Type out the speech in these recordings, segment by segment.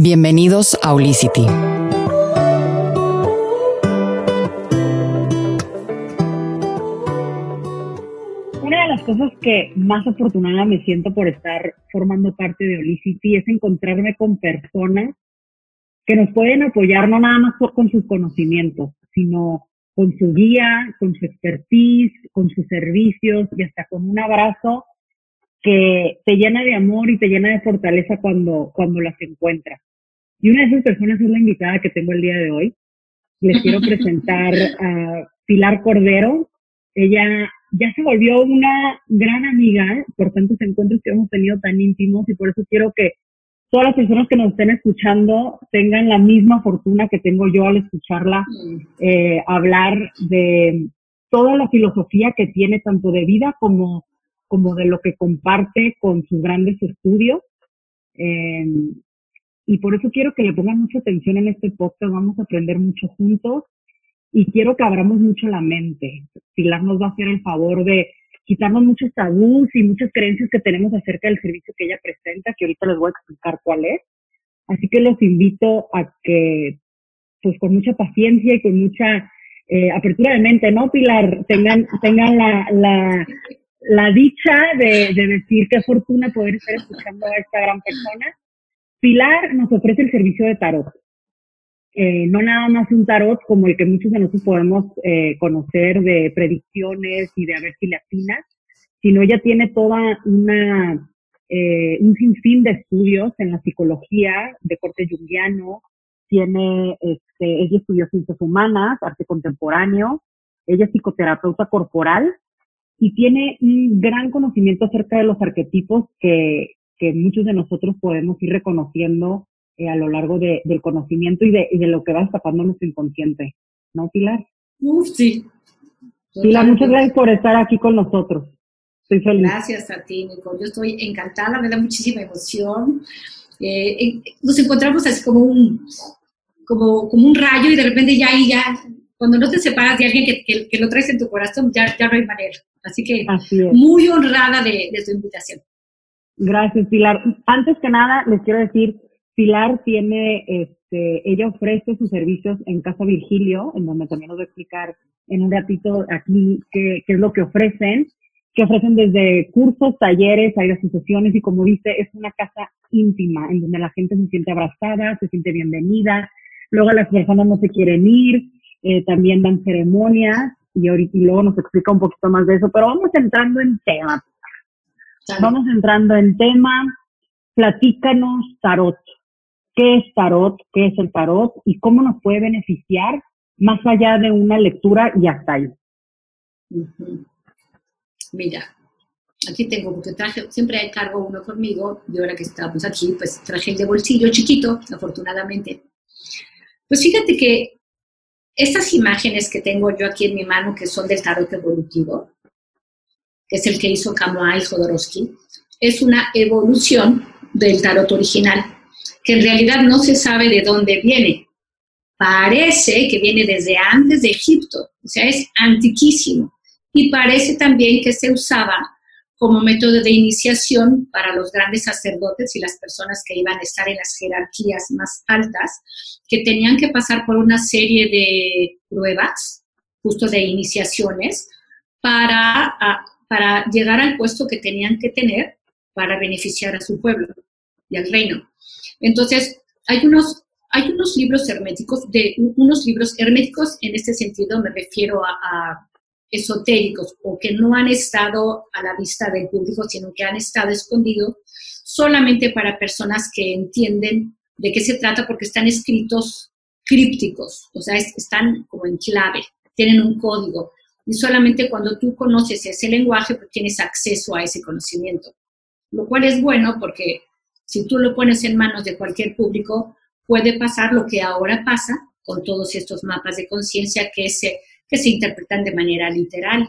Bienvenidos a Olicity. Una de las cosas que más afortunada me siento por estar formando parte de Olicity es encontrarme con personas que nos pueden apoyar no nada más con sus conocimientos, sino con su guía, con su expertise, con sus servicios y hasta con un abrazo que te llena de amor y te llena de fortaleza cuando, cuando las encuentras. Y una de esas personas es la invitada que tengo el día de hoy. Les quiero presentar a Pilar Cordero. Ella ya se volvió una gran amiga por tantos encuentros que hemos tenido tan íntimos y por eso quiero que todas las personas que nos estén escuchando tengan la misma fortuna que tengo yo al escucharla eh, hablar de toda la filosofía que tiene tanto de vida como, como de lo que comparte con sus grandes estudios. Eh, y por eso quiero que le pongan mucha atención en este podcast, vamos a aprender mucho juntos y quiero que abramos mucho la mente. Pilar nos va a hacer el favor de quitarnos muchos tabús y muchas creencias que tenemos acerca del servicio que ella presenta, que ahorita les voy a explicar cuál es. Así que los invito a que, pues con mucha paciencia y con mucha eh, apertura de mente, ¿no, Pilar? Tengan, tengan la, la, la dicha de, de decir qué fortuna poder estar escuchando a esta gran persona Pilar nos ofrece el servicio de tarot. Eh, no nada más un tarot como el que muchos de nosotros podemos eh, conocer de predicciones y de a ver si le atinas, sino ella tiene toda una eh, un sinfín de estudios en la psicología de corte junguiano, tiene, este, ella estudió ciencias humanas, arte contemporáneo, ella es psicoterapeuta corporal y tiene un gran conocimiento acerca de los arquetipos que, que muchos de nosotros podemos ir reconociendo eh, a lo largo de, del conocimiento y de, de, lo que va escapando nuestro inconsciente. ¿No, Pilar? Uf, sí. Pilar, muchas gracias por estar aquí con nosotros. Estoy feliz. Gracias a ti, Nico. Yo estoy encantada, me da muchísima emoción. Eh, nos encontramos así como un, como, como un rayo y de repente ya ahí ya, cuando no te separas de alguien que, que, que lo traes en tu corazón, ya, ya no hay manera. Así que muy honrada de, de tu invitación. Gracias, Pilar. Antes que nada, les quiero decir, Pilar tiene, este, ella ofrece sus servicios en Casa Virgilio, en donde también nos va a explicar en un ratito aquí qué, qué es lo que ofrecen, que ofrecen desde cursos, talleres, hay asociaciones y como dice, es una casa íntima, en donde la gente se siente abrazada, se siente bienvenida, luego las personas no se quieren ir, eh, también dan ceremonias y ahorita y luego nos explica un poquito más de eso, pero vamos entrando en tema. Vamos entrando en tema. Platícanos tarot. ¿Qué es tarot? ¿Qué es el tarot? ¿Y cómo nos puede beneficiar más allá de una lectura y hasta ahí? Mira, aquí tengo, porque traje, siempre hay cargo uno conmigo, y ahora que estamos aquí, pues traje el de bolsillo chiquito, afortunadamente. Pues fíjate que estas imágenes que tengo yo aquí en mi mano, que son del tarot evolutivo, que es el que hizo Kamuai Jodorowsky, es una evolución del tarot original, que en realidad no se sabe de dónde viene. Parece que viene desde antes de Egipto, o sea, es antiquísimo. Y parece también que se usaba como método de iniciación para los grandes sacerdotes y las personas que iban a estar en las jerarquías más altas, que tenían que pasar por una serie de pruebas, justo de iniciaciones, para para llegar al puesto que tenían que tener para beneficiar a su pueblo y al reino. Entonces, hay unos, hay unos libros herméticos, de unos libros herméticos en este sentido me refiero a, esotéricos o que no han estado a la vista del público, sino que han estado escondidos solamente para personas que entienden de qué se trata porque están escritos crípticos, o sea, están como en clave, tienen un código y solamente cuando tú conoces ese lenguaje, pues tienes acceso a ese conocimiento. Lo cual es bueno porque si tú lo pones en manos de cualquier público, puede pasar lo que ahora pasa con todos estos mapas de conciencia que se, que se interpretan de manera literal.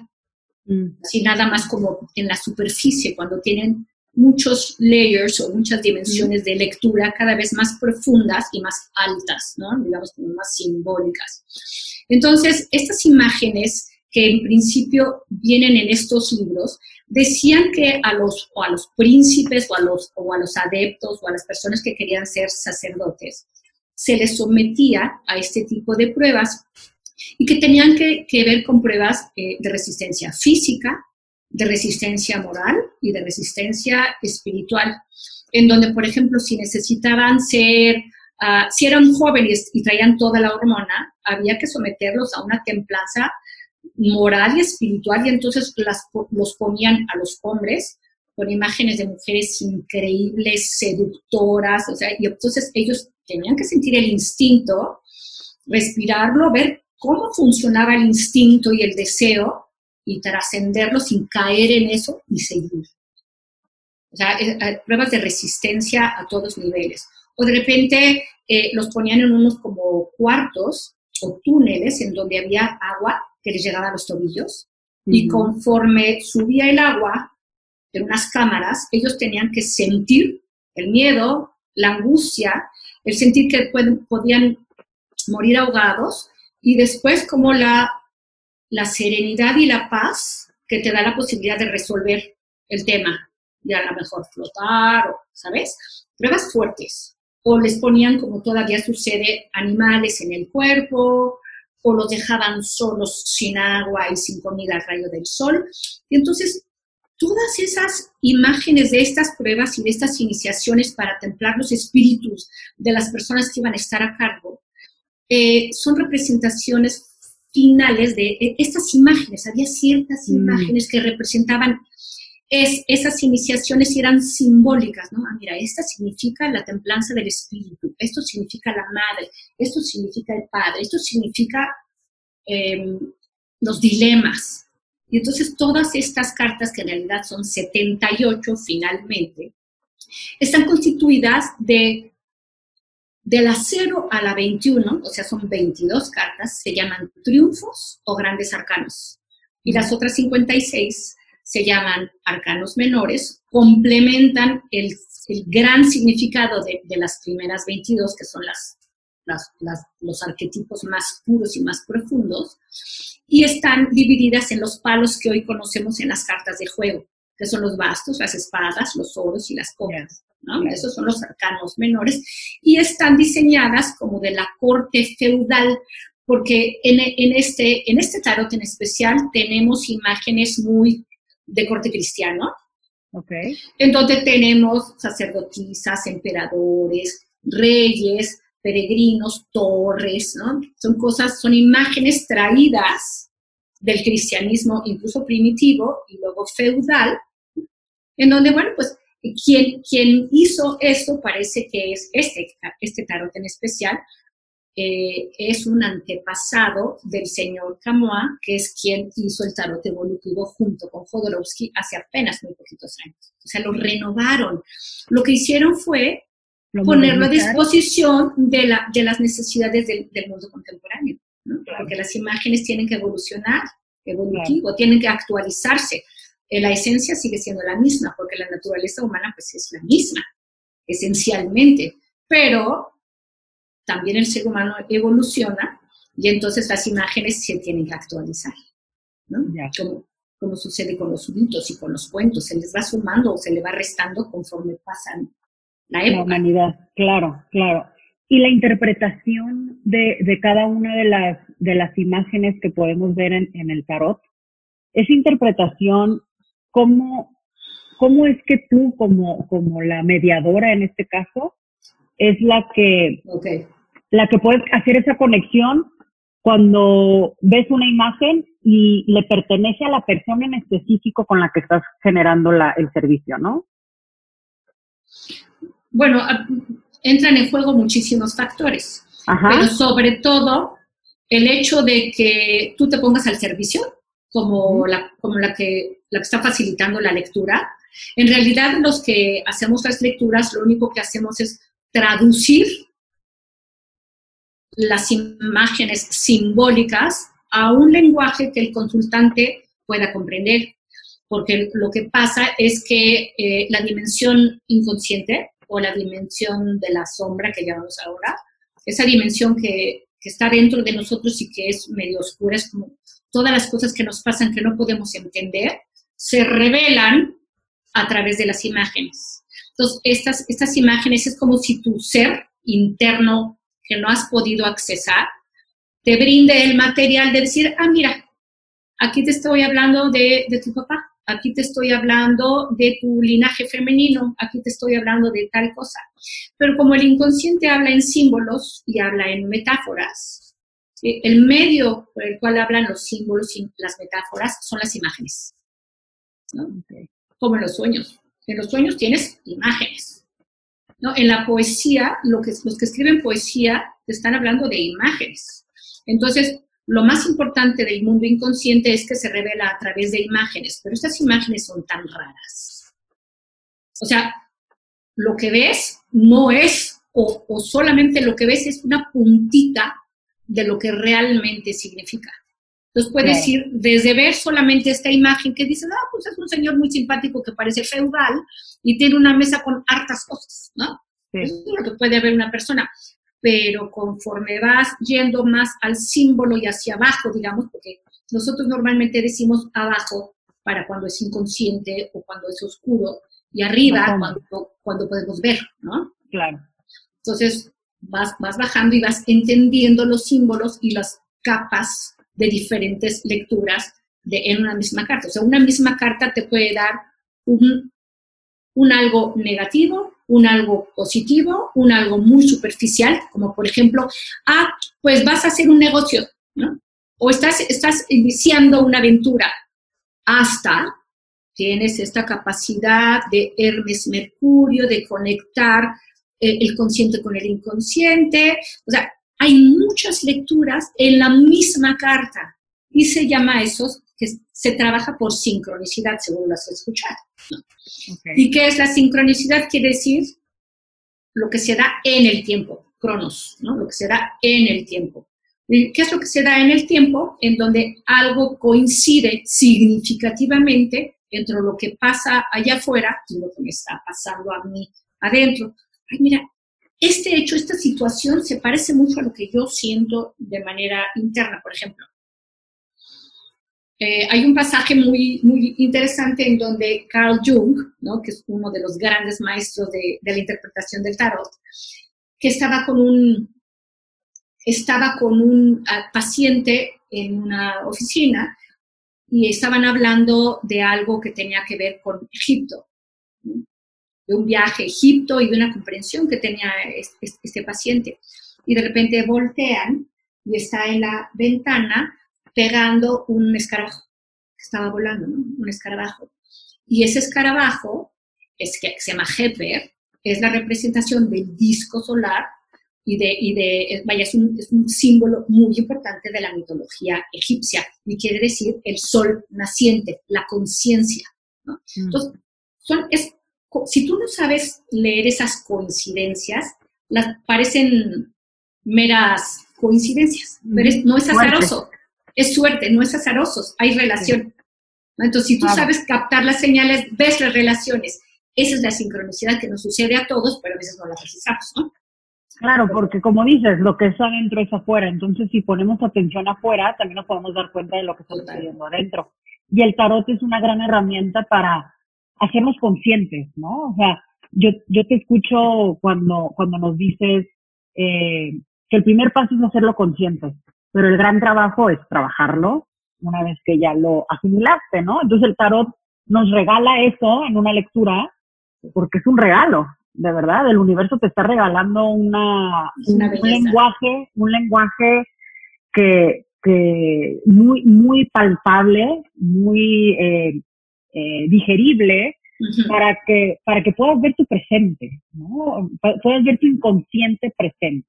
Mm. Así nada más como en la superficie, cuando tienen muchos layers o muchas dimensiones mm. de lectura cada vez más profundas y más altas, ¿no? digamos como más simbólicas. Entonces, estas imágenes que en principio vienen en estos libros, decían que a los, o a los príncipes o a los, o a los adeptos o a las personas que querían ser sacerdotes, se les sometía a este tipo de pruebas y que tenían que, ver con pruebas eh, de resistencia física, de resistencia moral y de resistencia espiritual, en donde, por ejemplo, si necesitaban ser, uh, si eran jóvenes y traían toda la hormona, había que someterlos a una templanza moral y espiritual y entonces los ponían a los hombres con imágenes de mujeres increíbles, seductoras, o sea, y entonces ellos tenían que sentir el instinto, respirarlo, ver cómo funcionaba el instinto y el deseo y trascenderlo sin caer en eso y seguir. O sea, eh, pruebas de resistencia a todos niveles. O de repente eh, los ponían en unos como cuartos o túneles en donde había agua que les llegaba a los tobillos y conforme subía el agua en unas cámaras, ellos tenían que sentir el miedo, la angustia, el sentir que podían morir ahogados y después como la, la serenidad y la paz que te da la posibilidad de resolver el tema, y a lo mejor flotar, ¿sabes? Pruebas fuertes. O les ponían, como todavía sucede, animales en el cuerpo, o los dejaban solos sin agua y sin comida al rayo del sol. Y entonces, todas esas imágenes de estas pruebas y de estas iniciaciones para templar los espíritus de las personas que iban a estar a cargo, eh, son representaciones finales de e, estas imágenes. Había ciertas mm. imágenes que representaban es, esas iniciaciones eran simbólicas, ¿no? Ah, mira, esta significa la templanza del espíritu, esto significa la madre, esto significa el padre, esto significa em, los dilemas. Y entonces todas estas cartas, que en realidad son 78 finalmente, están constituidas de de la 0 a la 21, o sea, son 22 cartas, se llaman triunfos o grandes arcanos. Y las otras 56 se llaman arcanos menores, complementan el, gran significado de, las primeras 22, que son las, los arquetipos más puros y más profundos, y están divididas en los palos que hoy conocemos en las cartas de juego, que son los bastos, las espadas, los oros y las copas. Esos son los arcanos menores y están diseñadas como de la corte feudal, porque en, este, en este tarot en especial tenemos imágenes muy de corte cristiano, okay. en donde tenemos sacerdotisas, emperadores, reyes, peregrinos, torres, ¿no? Son cosas, son imágenes traídas del cristianismo incluso primitivo y luego feudal, en donde, bueno, pues quien, quien hizo esto parece que es este, este tarot en especial, eh, es un antepasado del señor Camois, que es quien hizo el tarot evolutivo junto con Jodorowsky hace apenas muy poquitos años. O sea, lo renovaron. Lo que hicieron fue ponerlo a disposición de, la, de las necesidades del, mundo contemporáneo, porque las imágenes tienen que evolucionar, evolutivo, tienen que actualizarse. Eh, la esencia sigue siendo la misma, porque la naturaleza humana pues es la misma, esencialmente, pero también el ser humano evoluciona y entonces las imágenes se tienen que actualizar, ¿no? Como, sucede con los mitos y con los cuentos, se les va sumando o se le va restando conforme pasan la época. La humanidad, claro, claro. Y la interpretación de, de cada una de las, de las imágenes que podemos ver en, en el tarot, esa interpretación ¿cómo, cómo es que tú, como, como la mediadora en este caso, es la que, la que puedes hacer esa conexión cuando ves una imagen y le pertenece a la persona en específico con la que estás generando la, el servicio, ¿no? Bueno, entran en juego muchísimos factores, pero sobre todo el hecho de que tú te pongas al servicio como la, como la que la que está facilitando la lectura. En realidad, los que hacemos las lecturas, lo único que hacemos es traducir las imágenes simbólicas a un lenguaje que el consultante pueda comprender, porque lo que pasa es que eh, la dimensión inconsciente o la dimensión de la sombra que llamamos ahora, esa dimensión que, que, está dentro de nosotros y que es medio oscura, es como todas las cosas que nos pasan que no podemos entender, se revelan a través de las imágenes. Entonces, estas, estas imágenes es como si tu ser interno que no has podido accesar, te brinde el material de decir, ah, mira, aquí te estoy hablando de, de tu papá, aquí te estoy hablando de tu linaje femenino, aquí te estoy hablando de tal cosa. Pero como el inconsciente habla en símbolos y habla en metáforas, el medio por el cual hablan los símbolos y las metáforas son las imágenes. Como en los sueños. En los sueños tienes imágenes. En la poesía, lo que, los que escriben poesía están hablando de imágenes. Entonces, lo más importante del mundo inconsciente es que se revela a través de imágenes, pero estas imágenes son tan raras. O sea, lo que ves no es, o, solamente lo que ves es una puntita de lo que realmente significa. Entonces puedes ir desde ver solamente esta imagen que dices, ah, pues es un señor muy simpático que parece feudal y tiene una mesa con hartas cosas, ¿no? Eso es lo que puede ver una persona pero conforme vas yendo más al símbolo y hacia abajo, digamos, porque nosotros normalmente decimos abajo para cuando es inconsciente o cuando es oscuro, y arriba cuando, cuando podemos ver, ¿no? Claro. Entonces, vas, vas bajando y vas entendiendo los símbolos y las capas de diferentes lecturas en una misma carta. O sea, una misma carta te puede dar un, un algo negativo, un algo positivo, un algo muy superficial, como por ejemplo, ah, pues vas a hacer un negocio, ¿no? O estás, estás iniciando una aventura, hasta tienes esta capacidad de Hermes Mercurio, de conectar eh, el consciente con el inconsciente. O sea, hay muchas lecturas en la misma carta y se llama eso que se trabaja por sincronicidad, según lo has escuchado. ¿Y qué es la sincronicidad? Quiere decir lo que se da en el tiempo, cronos, ¿no? Lo que se da en el tiempo. ¿Qué es lo que se da en el tiempo? En donde algo coincide significativamente entre lo que pasa allá afuera y lo que me está pasando a mí adentro. Ay, mira, este hecho, esta situación se parece mucho a lo que yo siento de manera interna, por ejemplo. Eh, hay un pasaje muy, muy interesante en donde Carl Jung, ¿no? que es uno de los grandes maestros de, de, la interpretación del tarot, que estaba con un, estaba con un ah, paciente en una oficina y estaban hablando de algo que tenía que ver con Egipto, de un viaje a Egipto y de una comprensión que tenía este, este paciente. Y de repente voltean y está en la ventana pegando un escarabajo que estaba volando, un escarabajo. Y ese escarabajo, es que se llama Hepper, es la representación del disco solar y de, y de vaya, es un, es un, símbolo muy importante de la mitología egipcia y quiere decir el sol naciente, la conciencia. ¿no? Mm. Entonces, son, es, si tú no sabes leer esas coincidencias, las parecen meras coincidencias, pero no es azaroso es suerte, no es azaroso, hay relación. Entonces, si tú sabes captar las señales, ves las relaciones. Esa es la sincronicidad que nos sucede a todos, pero a veces no la precisamos, ¿no? Claro, porque como dices, lo que es adentro es afuera. Entonces, si ponemos atención afuera, también nos podemos dar cuenta de lo que está sucediendo adentro. Y el tarot es una gran herramienta para hacernos conscientes, ¿no? O sea, yo, yo te escucho cuando, cuando nos dices eh, que el primer paso es hacerlo consciente pero el gran trabajo es trabajarlo una vez que ya lo asimilaste, ¿no? Entonces el tarot nos regala eso en una lectura porque es un regalo, de verdad, el universo te está regalando una, un, lenguaje, un lenguaje que, que muy, muy palpable, muy eh, eh, digerible, para que, para que puedas ver tu presente, ¿no? Puedas ver tu inconsciente presente.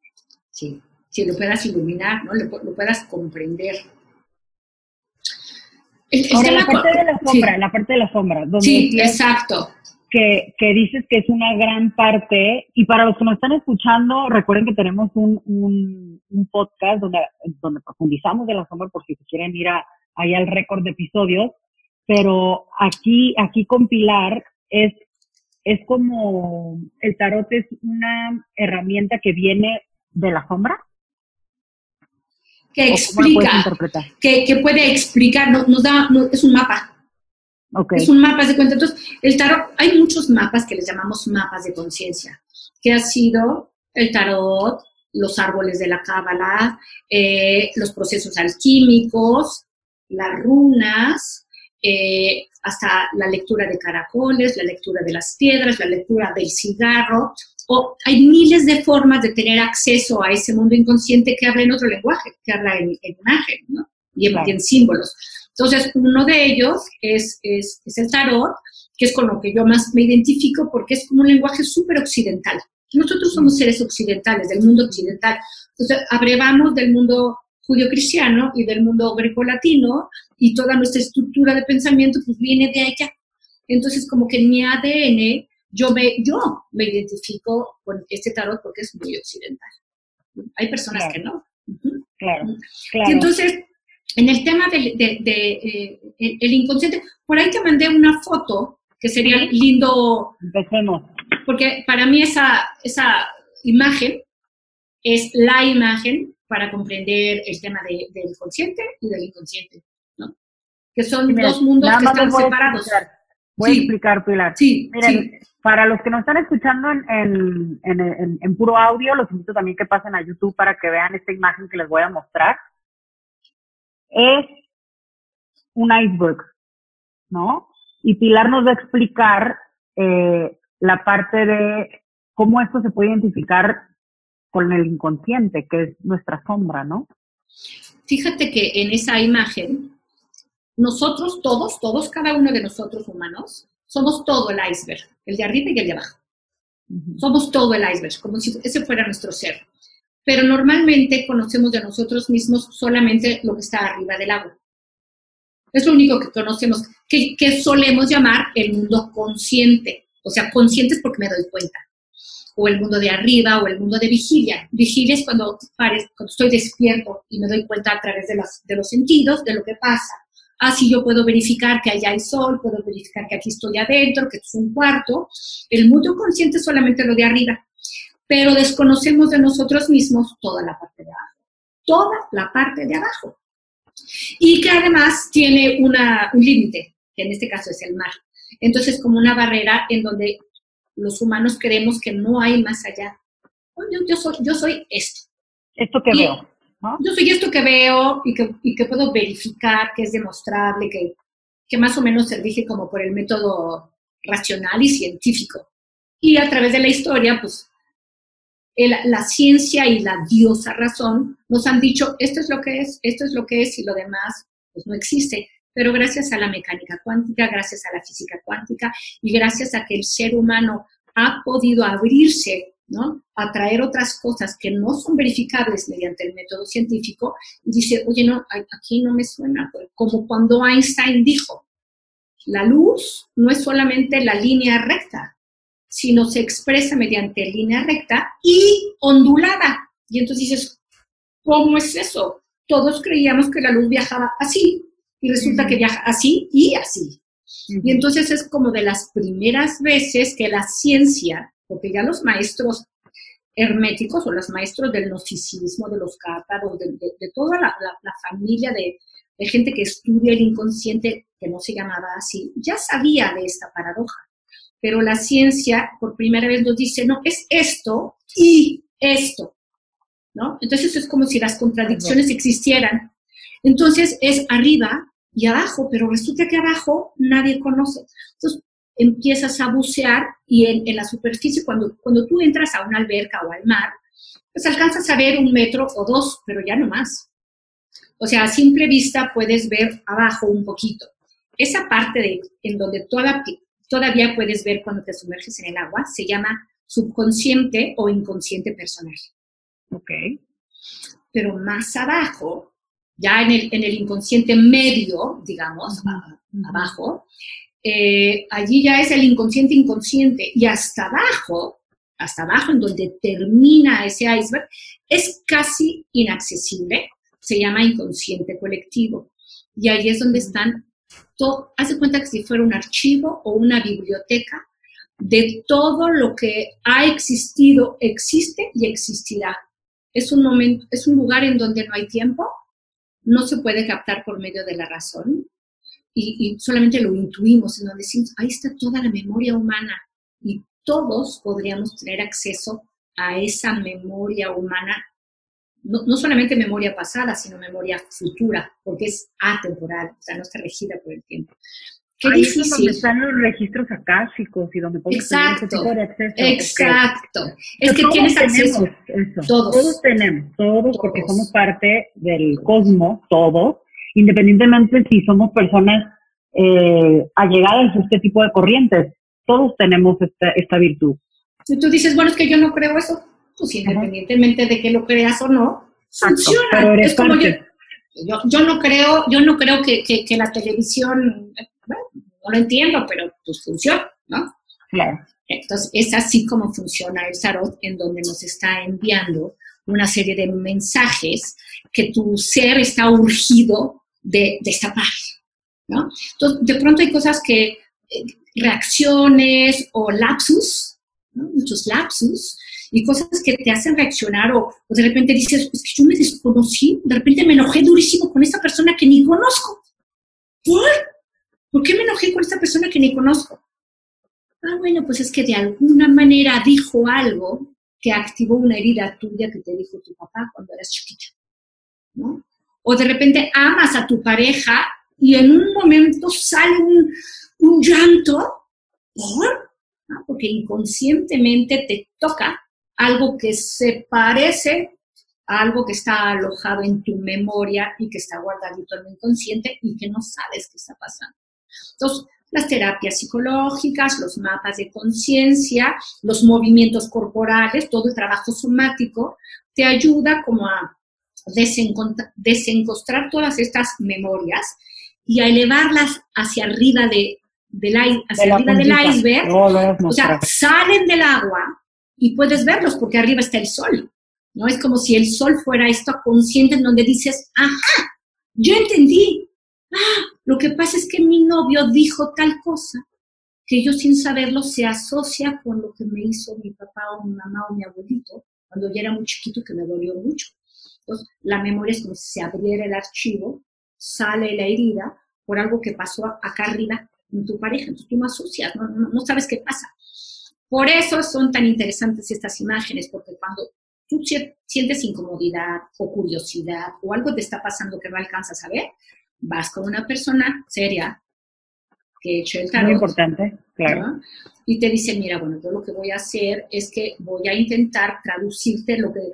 Sí si lo puedas iluminar, ¿no? Lo, puedas comprender. Ahora, la parte de la sombra, la parte de la sombra. Donde sí, exacto. Que, que, dices que es una gran parte, y para los que nos están escuchando, recuerden que tenemos un, un, un podcast donde, donde profundizamos de la sombra por si quieren ir a, ahí al récord de episodios, pero aquí, aquí con Pilar es, es como, el tarot es una herramienta que viene de la sombra, que explica, que, que, puede explicar, nos, da, es un mapa. Es un mapa de cuenta. Entonces, el tarot, hay muchos mapas que les llamamos mapas de conciencia, que ha sido el tarot, los árboles de la cábala, eh, los procesos alquímicos, las runas, eh, hasta la lectura de caracoles, la lectura de las piedras, la lectura del cigarro. O hay miles de formas de tener acceso a ese mundo inconsciente que habla en otro lenguaje, que habla en, imagen, ¿no? Y en, símbolos. Entonces, uno de ellos es, es, es, el tarot, que es con lo que yo más me identifico porque es como un lenguaje súper occidental. Nosotros somos seres occidentales, del mundo occidental. Entonces, abrevamos del mundo judío-cristiano y del mundo greco-latino y toda nuestra estructura de pensamiento pues viene de allá. Entonces, como que en mi ADN yo me, yo me identifico con este tarot porque es muy occidental. Hay personas que no. Claro, claro. entonces, en el tema del de, eh, el inconsciente, por ahí te mandé una foto que sería lindo. Empecemos. Porque para mí esa, esa imagen es la imagen para comprender el tema del consciente y del inconsciente, ¿no? Que son dos mundos que están separados. Voy a explicar, Pilar. Sí, Miren, para los que nos están escuchando en, en, en, puro audio, los invito también que pasen a YouTube para que vean esta imagen que les voy a mostrar. Es un iceberg, ¿no? Y Pilar nos va a explicar eh, la parte de cómo esto se puede identificar con el inconsciente, que es nuestra sombra, ¿no? Fíjate que en esa imagen, nosotros todos, todos, cada uno de nosotros humanos, somos todo el iceberg, el de arriba y el de abajo. Somos todo el iceberg, como si ese fuera nuestro ser. Pero normalmente conocemos de nosotros mismos solamente lo que está arriba del agua. Es lo único que conocemos, que, que solemos llamar el mundo consciente. O sea, consciente es porque me doy cuenta o el mundo de arriba o el mundo de vigilia. Vigilia es cuando, estoy despierto y me doy cuenta a través de, las, de los sentidos de lo que pasa. Así yo puedo verificar que allá hay sol, puedo verificar que aquí estoy adentro, que es un cuarto. El mundo consciente es solamente lo de arriba, pero desconocemos de nosotros mismos toda la parte de abajo. Toda la parte de abajo. Y que además tiene una, un límite, que en este caso es el mar. Entonces, como una barrera en donde los humanos creemos que no hay más allá. Yo, soy, yo soy esto. Esto que veo. Yo soy esto que veo y que, y que puedo verificar, que es demostrable, que, que más o menos se rige como por el método racional y científico. Y a través de la historia, pues la ciencia y la diosa razón nos han dicho, esto es lo que es, esto es lo que es y lo demás pues no existe pero gracias a la mecánica cuántica, gracias a la física cuántica y gracias a que el ser humano ha podido abrirse ¿no? a traer otras cosas que no son verificables mediante el método científico, y dice, oye, no, aquí no me suena, como cuando Einstein dijo, la luz no es solamente la línea recta, sino se expresa mediante línea recta y ondulada. Y entonces dices, ¿cómo es eso? Todos creíamos que la luz viajaba así, y resulta que viaja así y así. Y entonces es como de las primeras veces que la ciencia, porque ya los maestros herméticos o los maestros del gnosticismo, de los cátaros, de, toda la, familia de, de, gente que estudia el inconsciente, que no se llamaba así, ya sabía de esta paradoja. Pero la ciencia por primera vez nos dice, no, es esto y esto. ¿no? Entonces es como si las contradicciones existieran. Entonces es arriba y abajo, pero resulta que abajo nadie conoce. Entonces empiezas a bucear y en, la superficie, cuando, cuando tú entras a una alberca o al mar, pues alcanzas a ver un metro o dos, pero ya no más. O sea, a simple vista puedes ver abajo un poquito. Esa parte de, en donde toda, todavía puedes ver cuando te sumerges en el agua se llama subconsciente o inconsciente personal. Ok. Pero más abajo ya en el, en el inconsciente medio, digamos, abajo, eh, allí ya es el inconsciente inconsciente y hasta abajo, hasta abajo en donde termina ese iceberg, es casi inaccesible, se llama inconsciente colectivo. Y ahí es donde están, todo, hace cuenta que si fuera un archivo o una biblioteca de todo lo que ha existido, existe y existirá. Es un momento, es un lugar en donde no hay tiempo, no se puede captar por medio de la razón y, solamente lo intuimos, en donde decimos, ahí está toda la memoria humana y todos podríamos tener acceso a esa memoria humana, no, no, solamente memoria pasada, sino memoria futura, porque es atemporal, o sea, no está regida por el tiempo. Qué Ahí difícil. es donde están los registros acásicos y donde podemos tener ese tipo de acceso. Exacto. Es que tienes acceso. Eso. Todos. Todos tenemos, todos, porque somos parte del cosmos, todos, independientemente si somos personas eh, allegadas a este tipo de corrientes. Todos tenemos esta, esta virtud. Si tú dices, bueno, es que yo no creo eso, pues independientemente de que lo creas o no, funciona. es como yo, yo, no creo, yo no creo que, que la televisión no lo entiendo, pero pues funciona, ¿no? Claro. Entonces, es así como funciona el tarot, en donde nos está enviando una serie de mensajes que tu ser está urgido de destapar, ¿no? Entonces, de pronto hay cosas que, eh, reacciones o lapsus, muchos lapsus, y cosas que te hacen reaccionar o, o, de repente dices, es que yo me desconocí, de repente me enojé durísimo con esta persona que ni conozco. ¿Por? ¿Por qué me enojé con esta persona que ni conozco? Ah, bueno, pues es que de alguna manera dijo algo que activó una herida tuya que te dijo tu papá cuando eras chiquita. ¿no? O de repente amas a tu pareja y en un momento sale un, llanto, ¿por? porque inconscientemente te toca algo que se parece a algo que está alojado en tu memoria y que está guardadito en el inconsciente y que no sabes qué está pasando. Entonces, las terapias psicológicas, los mapas de conciencia, los movimientos corporales, todo el trabajo somático, te ayuda como a desencostrar todas estas memorias y a elevarlas hacia arriba, de, del, hacia arriba del iceberg. o sea, salen del agua y puedes verlos porque arriba está el sol. ¿no? Es como si el sol fuera esto consciente en donde dices, ajá, yo entendí, ah, lo que pasa es que mi novio dijo tal cosa que yo sin saberlo se asocia con lo que me hizo mi papá o mi mamá o mi abuelito cuando yo era muy chiquito que me dolió mucho. Entonces, la memoria es como si se abriera el archivo, sale la herida por algo que pasó acá arriba en tu pareja. Entonces tú no asocias, no, no sabes qué pasa. Por eso son tan interesantes estas imágenes, porque cuando tú sientes incomodidad o curiosidad o algo te está pasando que no alcanzas a ver, vas con una persona seria que hecho el tarot. Muy importante, claro. Y te dice, mira, bueno, yo lo que voy a hacer es que voy a intentar traducirte lo que,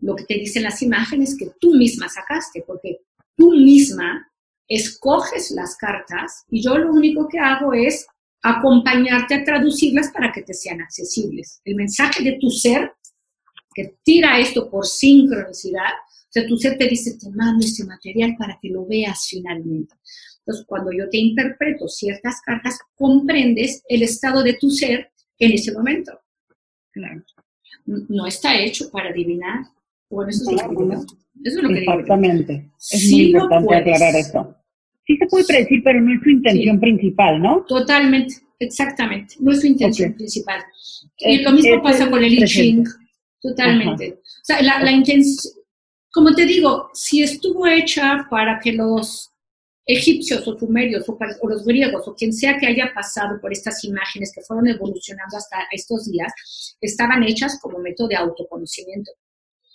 lo que te dicen las imágenes que tú misma sacaste, porque tú misma escoges las cartas y yo lo único que hago es acompañarte a traducirlas para que te sean accesibles. El mensaje de tu ser que tira esto por sincronicidad tu ser te dice, te mando ese material para que lo veas finalmente. Entonces, cuando yo te interpreto ciertas cartas, comprendes el estado de tu ser en ese momento. Claro. No está hecho para adivinar. Bueno, eso es, lo, digo. eso es lo que Exactamente. Es muy importante aclarar eso. Sí se puede predecir, pero no es su intención principal, ¿no? Totalmente, exactamente. No es su intención principal. Y lo mismo pasa con el I Ching. Totalmente. O sea, la, la intención como te digo, si estuvo hecha para que los egipcios o sumerios o, los griegos o quien sea que haya pasado por estas imágenes que fueron evolucionando hasta estos días, estaban hechas como método de autoconocimiento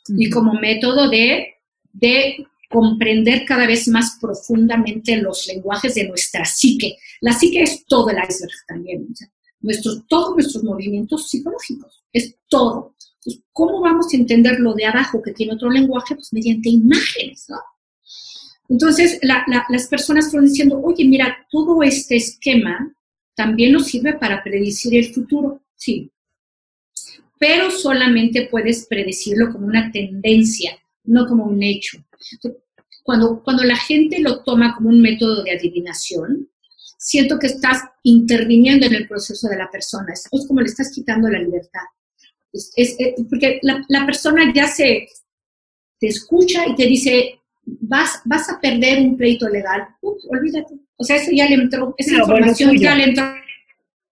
y como método de, de comprender cada vez más profundamente los lenguajes de nuestra psique. La psique es todo el iceberg también, nuestros, todos nuestros movimientos psicológicos, es todo. ¿Cómo vamos a entender lo de abajo que tiene otro lenguaje? Pues mediante imágenes, ¿no? Entonces, las personas fueron diciendo, oye, mira, todo este esquema también nos sirve para predecir el futuro, sí, pero solamente puedes predecirlo como una tendencia, no como un hecho. Cuando, cuando la gente lo toma como un método de adivinación, siento que estás interviniendo en el proceso de la persona, es como le estás quitando la libertad. Es, porque la, persona ya se te escucha y te dice, vas, vas a perder un pleito legal. olvídate. O sea, eso ya le entró, esa información ya le entró.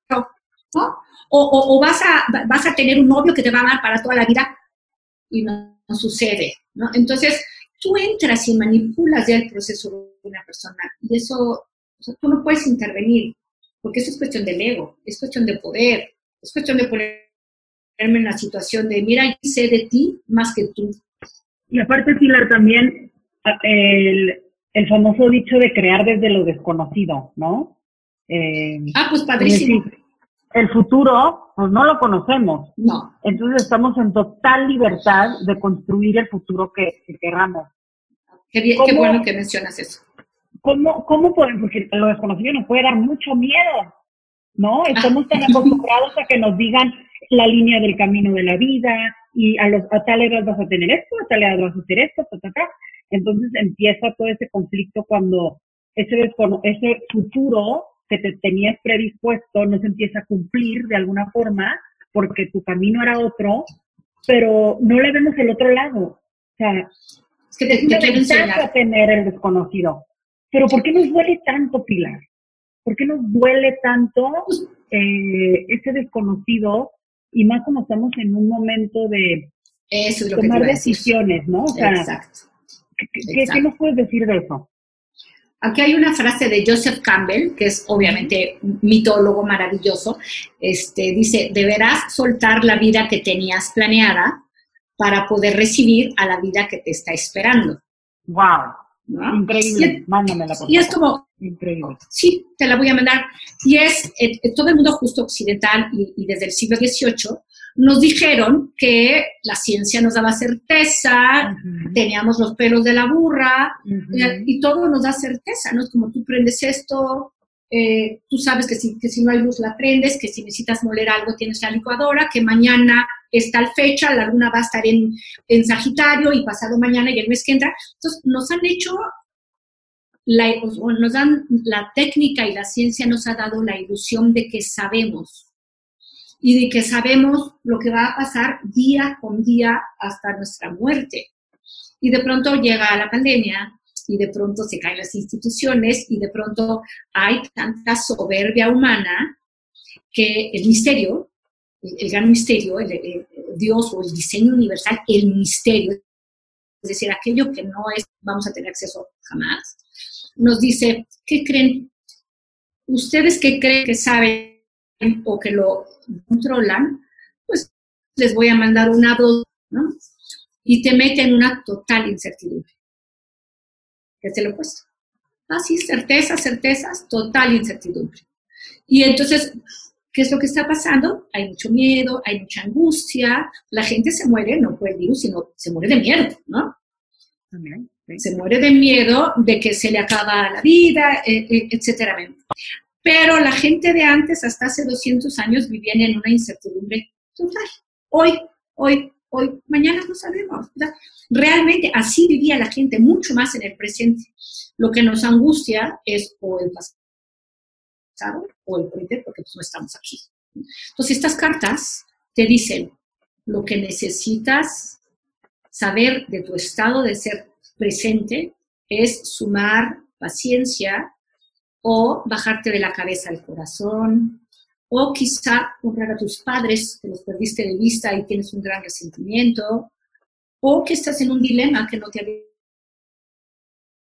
¿no? O, o, vas, a, vas a tener un novio que te va a amar para toda la vida y no, sucede. ¿no? Entonces, tú entras y manipulas ya el proceso de una persona y eso, tú no puedes intervenir, porque eso es cuestión del ego, es cuestión de poder, es cuestión de ponerme en la situación de, mira, yo sé de ti más que tú. Y aparte, Pilar, también el, el famoso dicho de crear desde lo desconocido, ¿no? Eh, ah, pues padrísimo. el futuro, pues no lo conocemos. No. Entonces estamos en total libertad de construir el futuro que, queramos. Qué, bien, qué bueno que mencionas eso. ¿Cómo, cómo podemos? Porque lo desconocido nos puede dar mucho miedo, ¿no? Estamos tan acostumbrados a que nos digan la línea del camino de la vida y a, los, a tal edad vas a tener esto, a tal edad vas a hacer esto, ta, ta, ta. Entonces empieza todo ese conflicto cuando ese, ese futuro que te tenías predispuesto no se empieza a cumplir de alguna forma porque tu camino era otro, pero no le vemos el otro lado. O sea, es que te, te tener el desconocido. Pero ¿por qué nos duele tanto, Pilar? ¿Por qué nos duele tanto eh, ese desconocido? Y más como estamos en un momento de tomar decisiones, ¿no? O sea, Exacto. ¿qué, ¿qué, nos puedes decir de eso? Aquí hay una frase de Joseph Campbell, que es obviamente un mitólogo maravilloso. Este, dice, deberás soltar la vida que tenías planeada para poder recibir a la vida que te está esperando. ¡Wow! Increíble. Mándamela, por Y es como, Increíble. Sí, te la voy a mandar. Y es, eh, eh, todo el mundo justo occidental y, y desde el siglo XVIII nos dijeron que la ciencia nos daba certeza, teníamos los pelos de la burra eh, y todo nos da certeza, ¿no? Es como tú prendes esto, eh, tú sabes que si, que si no hay luz la prendes, que si necesitas moler algo tienes la licuadora, que mañana es tal fecha, la luna va a estar en, en Sagitario y pasado mañana y el mes que entra. Entonces, nos han hecho, la, nos dan la técnica y la ciencia nos ha dado la ilusión de que sabemos y de que sabemos lo que va a pasar día con día hasta nuestra muerte. Y de pronto llega la pandemia y de pronto se caen las instituciones y de pronto hay tanta soberbia humana que el misterio, el, gran misterio, el, Dios o el diseño universal, el misterio, es decir, aquello que no es, vamos a tener acceso jamás, nos dice, ¿qué creen? ¿Ustedes qué creen que saben o que lo controlan, pues les voy a mandar una dos, ¿no? Y te mete en una total incertidumbre. ¿Qué es lo opuesto? Ah, sí, certezas, certezas, total incertidumbre. Y entonces, ¿qué es lo que está pasando? Hay mucho miedo, hay mucha angustia, la gente se muere, no por el virus, sino se muere de miedo, ¿no? Se muere de miedo de que se le acaba la vida, e, e, etcétera. Pero la gente de antes, hasta hace 200 años, vivían en una incertidumbre total. Hoy, hoy, hoy, mañana no sabemos. Realmente así vivía la gente, mucho más en el presente. Lo que nos angustia es o el pasado o el presente, porque pues no estamos aquí. Entonces, estas cartas te dicen lo que necesitas saber de tu estado de ser presente es sumar paciencia, o bajarte de la cabeza al corazón, o quizá honrar a tus padres que los perdiste de vista y tienes un gran resentimiento, o que estás en un dilema que no te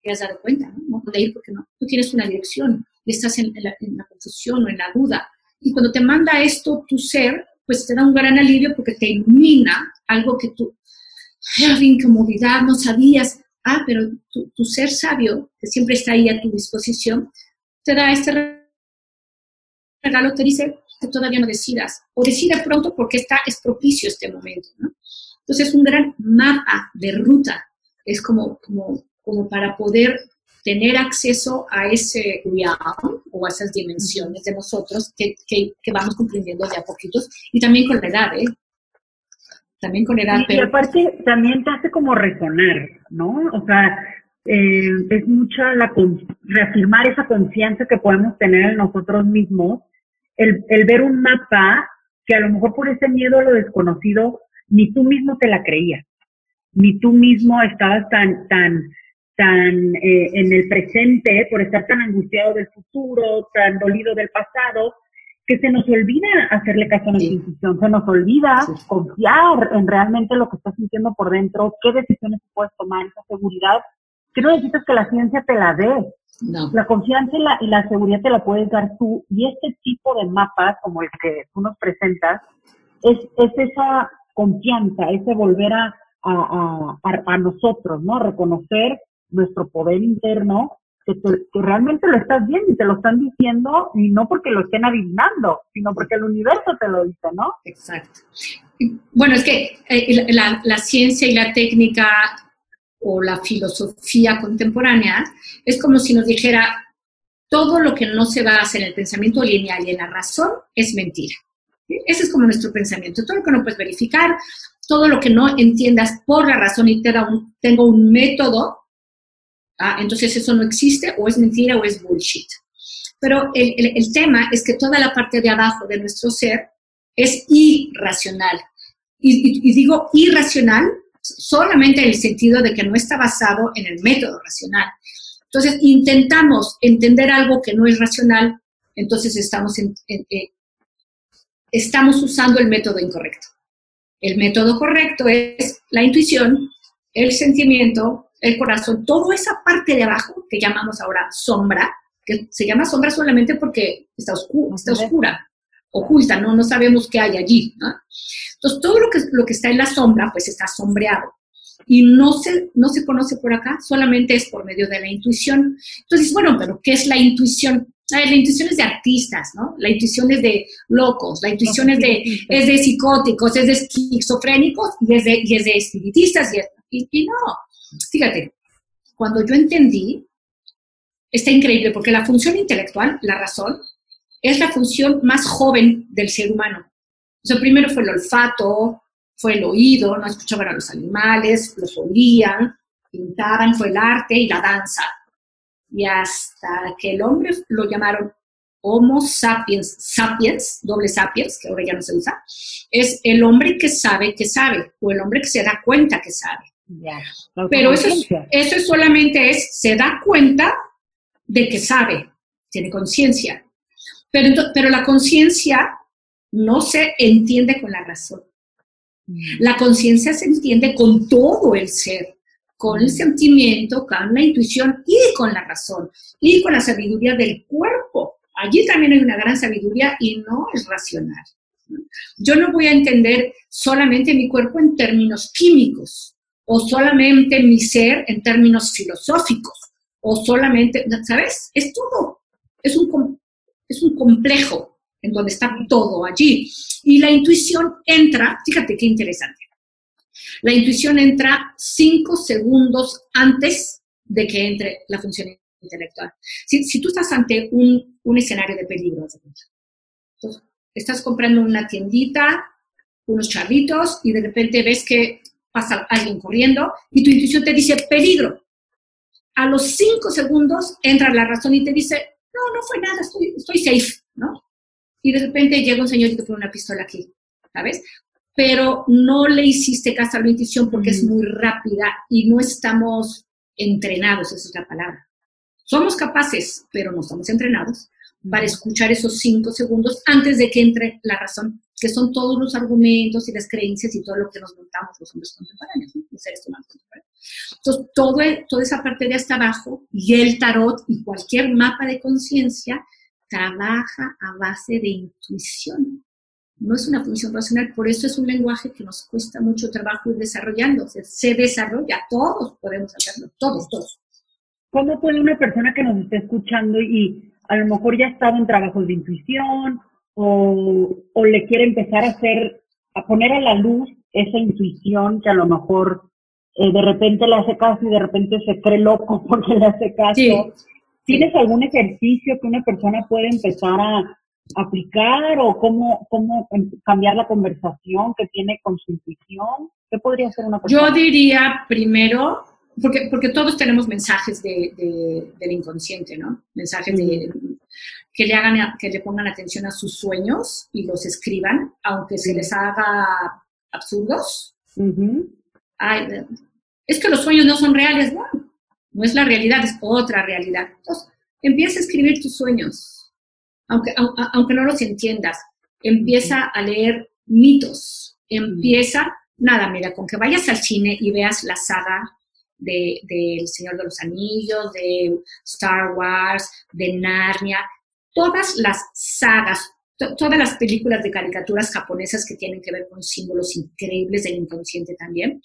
habías dado cuenta, ¿no? Ir porque no, no tienes una dirección y estás en, la, confusión o en la duda. Y cuando te manda esto tu ser, pues te da un gran alivio porque te ilumina algo que tú, incomodidad, no sabías. Ah, pero tu, tu ser sabio, que siempre está ahí a tu disposición, te da este regalo, te dice que todavía no decidas, o decide pronto porque está, es propicio este momento. ¿no? Entonces, un gran mapa de ruta es como, como, como para poder tener acceso a ese realm o a esas dimensiones de nosotros que, que, que, vamos comprendiendo de a poquitos y también con la edad, ¿eh? También con la edad. Y, pero... y aparte también te hace como resonar, ¿no? O sea, eh, es mucha la reafirmar esa confianza que podemos tener en nosotros mismos, el, el ver un mapa que a lo mejor por ese miedo a lo desconocido, ni tú mismo te la creías, ni tú mismo estabas tan, tan, tan eh, en el presente por estar tan angustiado del futuro, tan dolido del pasado, que se nos olvida hacerle caso a nuestra intuición, se nos olvida confiar en realmente lo que estás sintiendo por dentro, qué decisiones puedes tomar, esa seguridad, que no necesitas que la ciencia te la dé. La confianza y la, y la seguridad te la puedes dar tú. Y este tipo de mapas, como el que tú nos presentas, es, es esa confianza, ese volver a, a, a, a nosotros, ¿no? Reconocer nuestro poder interno que, realmente lo estás viendo y te lo están diciendo y no porque lo estén adivinando, sino porque el universo te lo dice, ¿no? Exacto. Bueno, es que eh, la, la, ciencia y la técnica o la filosofía contemporánea es como si nos dijera todo lo que no se basa en el pensamiento lineal y en la razón es mentira. Ese es como nuestro pensamiento. Todo lo que no puedes verificar, todo lo que no entiendas por la razón y te da un, tengo un método Ah, entonces eso no existe o es mentira o es bullshit. Pero el, el, tema es que toda la parte de abajo de nuestro ser es irracional. Y, y, digo irracional solamente en el sentido de que no está basado en el método racional. Entonces intentamos entender algo que no es racional, entonces estamos, en, eh, estamos usando el método incorrecto. El método correcto es la intuición, el sentimiento, el corazón, toda esa parte de abajo que llamamos ahora sombra, que se llama sombra solamente porque está oscura, está oscura oculta, ¿no? no sabemos qué hay allí. Entonces, todo lo que, lo que está en la sombra, pues está sombreado. Y no se, no se conoce por acá, solamente es por medio de la intuición. Entonces, bueno, pero ¿qué es la intuición? la intuición es de artistas, ¿no? La intuición es de locos, la intuición es de, es de psicóticos, es de esquizofrénicos y es de, y es de espiritistas. Y, y, no, Fíjate, cuando yo entendí, está increíble porque la función intelectual, la razón, es la función más joven del ser humano. O sea, primero fue el olfato, fue el oído, no escuchaban a los animales, los olían, pintaban, fue el arte y la danza. Y hasta que el hombre lo llamaron Homo sapiens, sapiens, doble sapiens, que ahora ya no se usa, es el hombre que sabe que sabe, o el hombre que se da cuenta que sabe. Pero eso, eso solamente es, se da cuenta de que sabe, tiene conciencia. Pero, pero la conciencia no se entiende con la razón. Mm. La conciencia se entiende con todo el ser, con el mm. sentimiento, con la intuición y con la razón, y con la sabiduría del cuerpo. Allí también hay una gran sabiduría y no es racional. Yo no voy a entender solamente mi cuerpo en términos químicos o solamente mi ser en términos filosóficos, o solamente, ¿sabes? Es todo, es un, es un complejo en donde está todo allí. Y la intuición entra, fíjate qué interesante, la intuición entra cinco segundos antes de que entre la función intelectual. Si, si tú estás ante un, un escenario de peligro, entonces, estás comprando una tiendita, unos charritos, y de repente ves que pasa alguien corriendo y tu intuición te dice peligro. A los cinco segundos entra la razón y te dice, no, no fue nada, estoy, estoy safe, ¿no? Y de repente llega un señor y te pone una pistola aquí, ¿sabes? Pero no le hiciste caso a la intuición porque es muy rápida y no estamos entrenados, esa es la palabra. Somos capaces, pero no estamos entrenados para escuchar esos cinco segundos antes de que entre la razón que son todos los argumentos y las creencias y todo lo que nos montamos los hombres contemporáneos, los seres humanos contemporáneos. Entonces, todo, e, toda esa parte de hasta abajo y el tarot y cualquier mapa de conciencia trabaja a base de intuición. No es una función racional, por eso es un lenguaje que nos cuesta mucho trabajo ir desarrollando. se desarrolla, todos podemos hacerlo, todos, todos. ¿Cómo puede una persona que nos esté escuchando y a lo mejor ya ha estado en trabajos de intuición o, o le quiere empezar a hacer, a poner a la luz esa intuición que a lo mejor eh, de repente le hace caso y de repente se cree loco porque le hace caso. ¿Tienes algún ejercicio que una persona puede empezar a aplicar o cómo, cómo cambiar la conversación que tiene con su intuición? ¿Qué podría ser una persona? Yo diría primero, porque, porque todos tenemos mensajes de, de, del inconsciente, ¿no? Mensajes de, que le, hagan, que le pongan atención a sus sueños y los escriban, aunque se les haga absurdos. es que los sueños no son reales, no, no es la realidad, es otra realidad. Entonces, empieza a escribir tus sueños. aunque, aunque no los entiendas, empieza a leer mitos, empieza, nada, mira, con que vayas al cine y veas la saga de, El Señor de los Anillos, de Star Wars, de Narnia, todas las sagas, todas las películas de caricaturas japonesas que tienen que ver con símbolos increíbles del inconsciente también.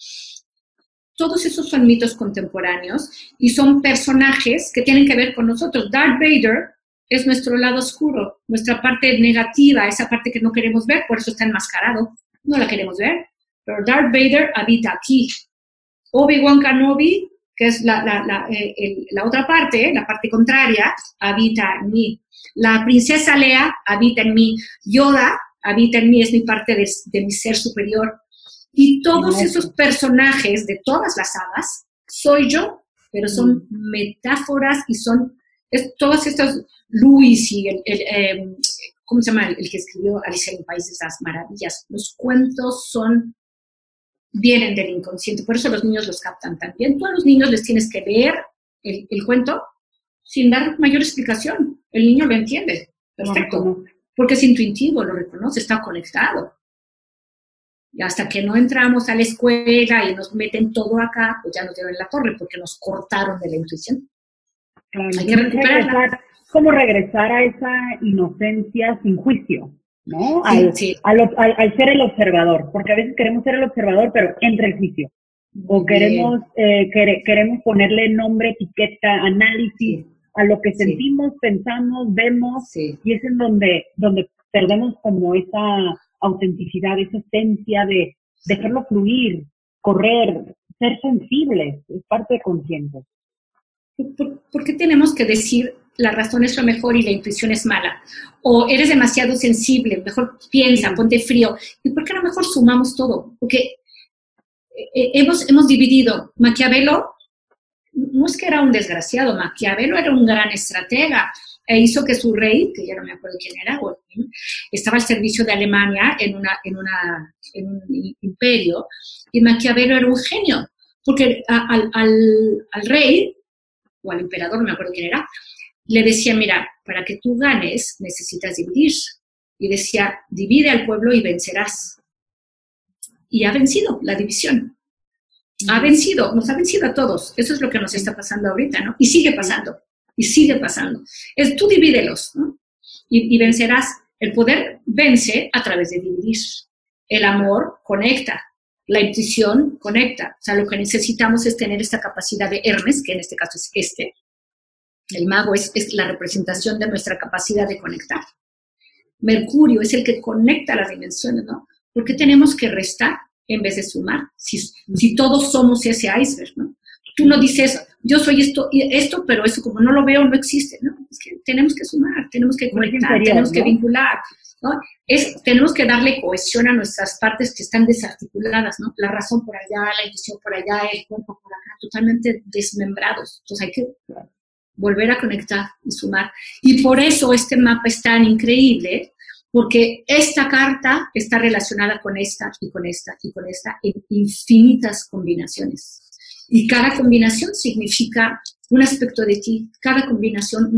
Todos esos son mitos contemporáneos y son personajes que tienen que ver con nosotros. Darth Vader es nuestro lado oscuro, nuestra parte negativa, esa parte que no queremos ver, por eso está enmascarado, no la queremos ver. Pero Darth Vader habita aquí. Obi-Wan Kenobi, que es la, la, eh, la, otra parte, la parte contraria, habita en mí. La princesa Lea habita en mí. Yoda habita en mí, es mi parte de, de mi ser superior. Y todos esos personajes de todas las hadas soy yo, pero son mm. metáforas y son es, todas estas, Luis y el, em, ¿cómo se llama? El, que escribió Alicia en el País de las Maravillas. Los cuentos son, vienen del inconsciente, por eso los niños los captan también. Tú a los niños les tienes que leer el, el cuento sin dar mayor explicación. El niño lo entiende. Perfecto. porque es intuitivo, lo reconoce, está conectado. Y hasta que no entramos a la escuela y nos meten todo acá, pues ya nos llevan la torre porque nos cortaron de la intuición. Hay que regresar, como regresar a esa inocencia sin juicio, ¿no? Al, Al, ser el observador, porque a veces queremos ser el observador, pero entre el juicio. O queremos, eh, queremos ponerle nombre, etiqueta, análisis a lo que sentimos, pensamos, vemos, y es en donde, donde perdemos como esa autenticidad, esa esencia de dejarlo fluir, correr, ser sensibles, es parte de consciente. ¿por, qué tenemos que decir la razón es lo mejor y la intuición es mala? O eres demasiado sensible, mejor piensa, ponte frío. ¿Y por qué a lo mejor sumamos todo? Porque eh, eh, hemos, hemos dividido. Maquiavelo que era un desgraciado, Maquiavelo era un gran estratega e hizo que su rey, que ya no me acuerdo quién era, estaba al servicio de Alemania en, una, en, una, en un imperio, y Maquiavelo era un genio, porque al, al, al rey o al emperador, no me acuerdo quién era, le decía, mira, para que tú ganes necesitas dividir. Y decía, divide al pueblo y vencerás. Y ha vencido la división. Ha vencido, nos ha vencido a todos. Eso es lo que nos está pasando ahorita, ¿no? Y sigue pasando, y sigue pasando. Es tú divídelos, ¿no? Y, y vencerás. El poder vence a través de dividir. El amor conecta, la intuición conecta. O sea, lo que necesitamos es tener esta capacidad de Hermes, que en este caso es este. El mago es, la representación de nuestra capacidad de conectar. Mercurio es el que conecta las dimensiones, ¿no? ¿Por qué tenemos que restar en vez de sumar? Si, si todos somos ese iceberg, ¿no? Tú no dices, yo soy esto esto, pero eso como no lo veo no existe, ¿no? Es que tenemos que sumar, tenemos que conectar, tenemos que vincular, es, tenemos que darle cohesión a nuestras partes que están desarticuladas, ¿no? La razón por allá, la intuición por allá, el cuerpo por acá, totalmente desmembrados. Entonces hay que volver a conectar y sumar. Y por eso este mapa es tan increíble, porque esta carta está relacionada con esta y con esta y con esta en infinitas combinaciones. Y cada combinación significa un aspecto de ti, cada combinación,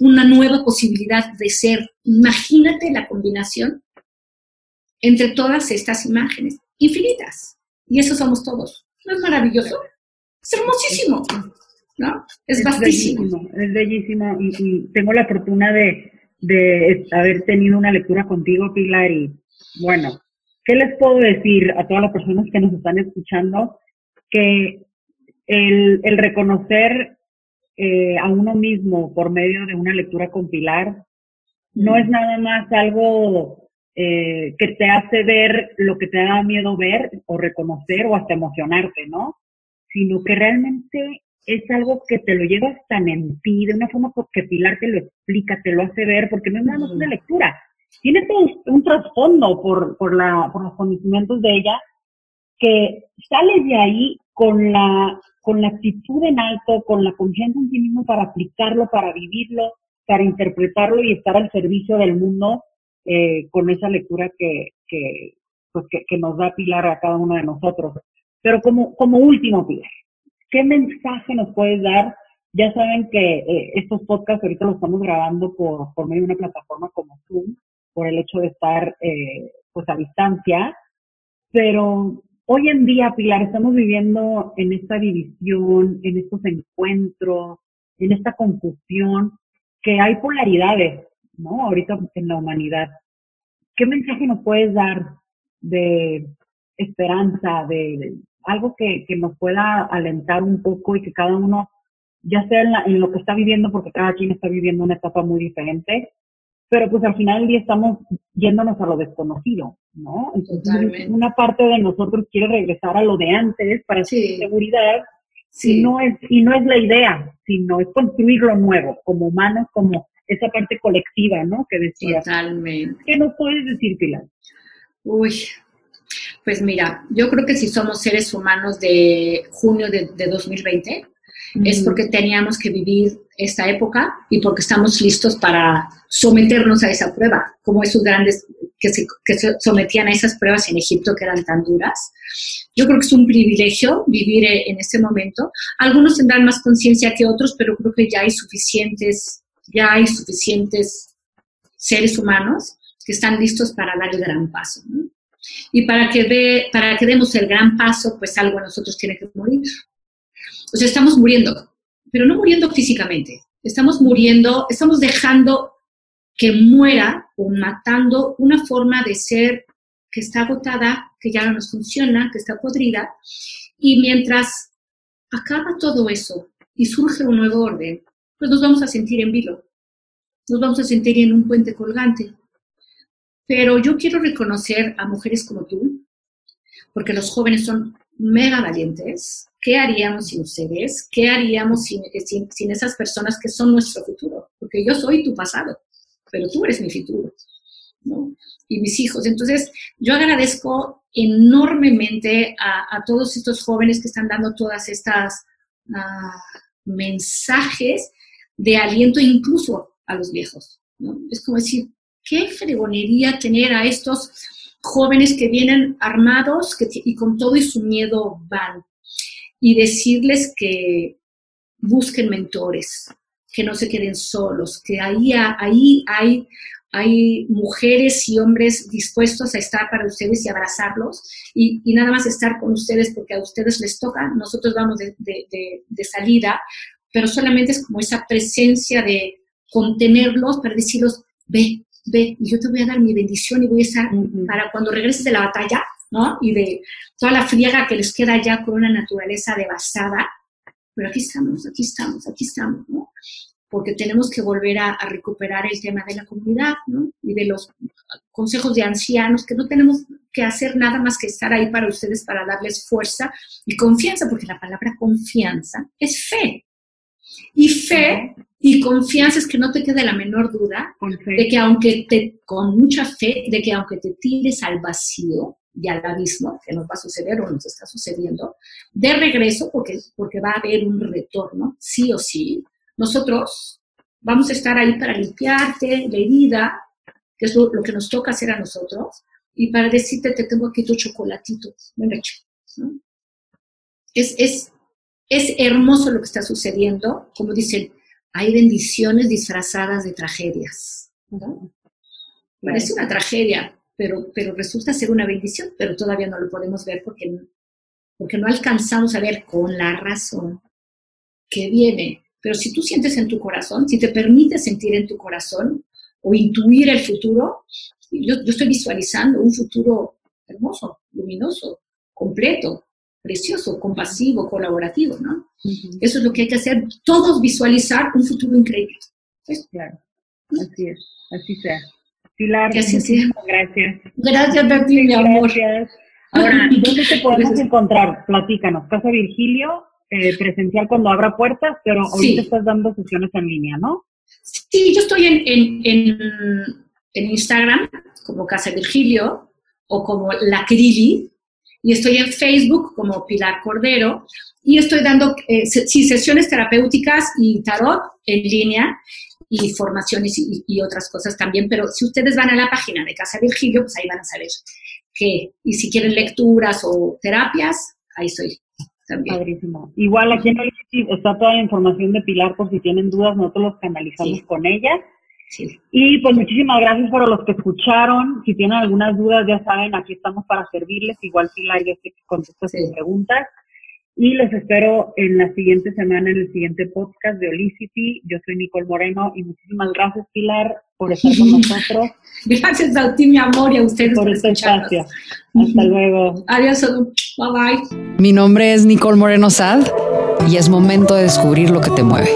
una nueva posibilidad de ser. Imagínate la combinación entre todas estas imágenes, infinitas. Y eso somos todos. ¿No es maravilloso? Es hermosísimo, ¿no? Es, vastísimo. es bellísimo y, tengo la fortuna de, de haber tenido una lectura contigo, Pilar, y bueno, ¿qué les puedo decir a todas las personas que nos están escuchando? Que el, reconocer eh, a uno mismo por medio de una lectura compilar no es nada más algo eh, que te hace ver lo que te da miedo ver o reconocer o hasta emocionarte, ¿no? Sino que realmente es algo que te lo lleva hasta en ti, de una forma que Pilar te lo explica, te lo hace ver, porque no es nada más una lectura. Tiene un trasfondo por, por, la, por los conocimientos de ella, que sales de ahí con la, con la actitud en alto, con la confianza en sí mismo para aplicarlo, para vivirlo, para interpretarlo y estar al servicio del mundo eh, con esa lectura que, que, pues que, nos da Pilar a cada uno de nosotros. Pero como, como último, Pilar, ¿qué mensaje nos puedes dar Ya saben que eh, estos podcasts ahorita los estamos grabando por, por medio de una plataforma como Zoom, por el hecho de estar eh, pues a distancia, pero hoy en día, Pilar, estamos viviendo en esta división, en estos encuentros, en esta confusión, que hay polaridades, ¿no? Ahorita en la humanidad. ¿Qué mensaje nos puedes dar de esperanza, de, algo que, que, nos pueda alentar un poco y que cada uno, ya sea en, en, lo que está viviendo, porque cada quien está viviendo una etapa muy diferente, pero pues al final del día estamos yéndonos a lo desconocido, ¿no? Entonces, una parte de nosotros quiere regresar a lo de antes para sí. seguridad y no es y no es la idea, sino es construir lo nuevo como humanos, como esa parte colectiva, ¿no? Que decía. Totalmente. ¿Qué nos puedes decir, Pilar? Uy, pues mira, yo creo que si somos seres humanos de junio de, de 2020, es porque teníamos que vivir esta época y porque estamos listos para someternos a esa prueba, como esos grandes que se, que se sometían a esas pruebas en Egipto que eran tan duras. Yo creo que es un privilegio vivir en este momento. Algunos tendrán más conciencia que otros, pero creo que ya hay suficientes, ya hay suficientes seres humanos que están listos para dar el gran paso. ¿no? Y para que, de, para que demos el gran paso, pues algo a nosotros tiene que morir. O sea, estamos muriendo, pero no muriendo físicamente. Estamos muriendo, estamos dejando que muera o matando una forma de ser que está agotada, que ya no nos funciona, que está podrida. Y mientras acaba todo eso y surge un nuevo orden, pues nos vamos a sentir en vilo, nos vamos a sentir en un puente colgante. Pero yo quiero reconocer a mujeres como tú, porque los jóvenes son mega valientes, ¿qué haríamos sin ustedes? ¿Qué haríamos sin, sin, sin, esas personas que son nuestro futuro? Porque yo soy tu pasado, pero tú eres mi futuro, ¿no? Y mis hijos. Entonces, yo agradezco enormemente a, a todos estos jóvenes que están dando todas estas uh, mensajes de aliento incluso a los viejos, ¿no? Es como decir, qué fregonería tener a estos jóvenes que vienen armados y con todo y su miedo van. Y decirles que busquen mentores, que no se queden solos, que ahí, ahí hay, hay mujeres y hombres dispuestos a estar para ustedes y abrazarlos y, y, nada más estar con ustedes porque a ustedes les toca, nosotros vamos de, de, de salida, pero solamente es como esa presencia de contenerlos para decirlos, ve, ve, y yo te voy a dar mi bendición y voy a estar uh -huh. para cuando regreses de la batalla, ¿no? Y de toda la friega que les queda ya con una naturaleza devastada, pero aquí estamos, aquí estamos, aquí estamos, ¿no? Porque tenemos que volver a, a recuperar el tema de la comunidad, ¿no? Y de los consejos de ancianos, que no tenemos que hacer nada más que estar ahí para ustedes, para darles fuerza y confianza, porque la palabra confianza es fe. Y fe y confianza es que no te quede la menor duda de que aunque te, con mucha fe, de que aunque te tires al vacío y al abismo, que nos va a suceder o nos está sucediendo, de regreso, porque, porque va a haber un retorno, sí o sí, nosotros vamos a estar ahí para limpiarte la herida, que es lo, lo que nos toca hacer a nosotros, y para decirte, te tengo aquí tu chocolatito, hecho. ¿no? Es, es, es hermoso lo que está sucediendo, como dicen, hay bendiciones disfrazadas de tragedias. ¿no? Parece una tragedia, pero, pero resulta ser una bendición, pero todavía no lo podemos ver porque, porque no alcanzamos a ver con la razón que viene. Pero si tú sientes en tu corazón, si te permites sentir en tu corazón o intuir el futuro, yo, yo estoy visualizando un futuro hermoso, luminoso, completo, precioso, compasivo, colaborativo, ¿no? Uh -huh. Eso es lo que hay que hacer, todos visualizar un futuro increíble. ¿Sí? Claro, así es, así sea. Pilar, muchísimas gracias. Gracias mi amor. Gracias. Ahora, ¿dónde te podemos gracias. encontrar? Platícanos, Casa Virgilio, eh, presencial cuando abra puertas, pero ahorita sí. estás dando sesiones en línea, ¿no? Sí, yo estoy en, en, en, en Instagram como Casa Virgilio o como La Crili, y estoy en Facebook como Pilar Cordero y estoy dando eh, sí, sesiones terapéuticas y tarot en línea y formaciones y, y, otras cosas también, pero si ustedes van a la página de Casa Virgilio, pues ahí van a saber que, y si quieren lecturas o terapias, ahí estoy también. Padrísimo. Igual aquí en Olicity está toda la información de Pilar por si tienen dudas, nosotros los canalizamos Sí. con ella. Sí. Y pues muchísimas gracias para los que escucharon. Si tienen algunas dudas, ya saben, aquí estamos para servirles. Igual Pilar ya sé que contesta Sí. sus preguntas. Y los espero en la siguiente semana, en el siguiente podcast de Olicity. Yo soy Nicole Moreno y muchísimas gracias, Pilar, por estar con nosotros, Gracias a ti, mi amor, y a ustedes por por este espacio. Hasta luego. Adiós, bye bye. Mi nombre es Nicole Moreno Sad y es momento de descubrir lo que te mueve.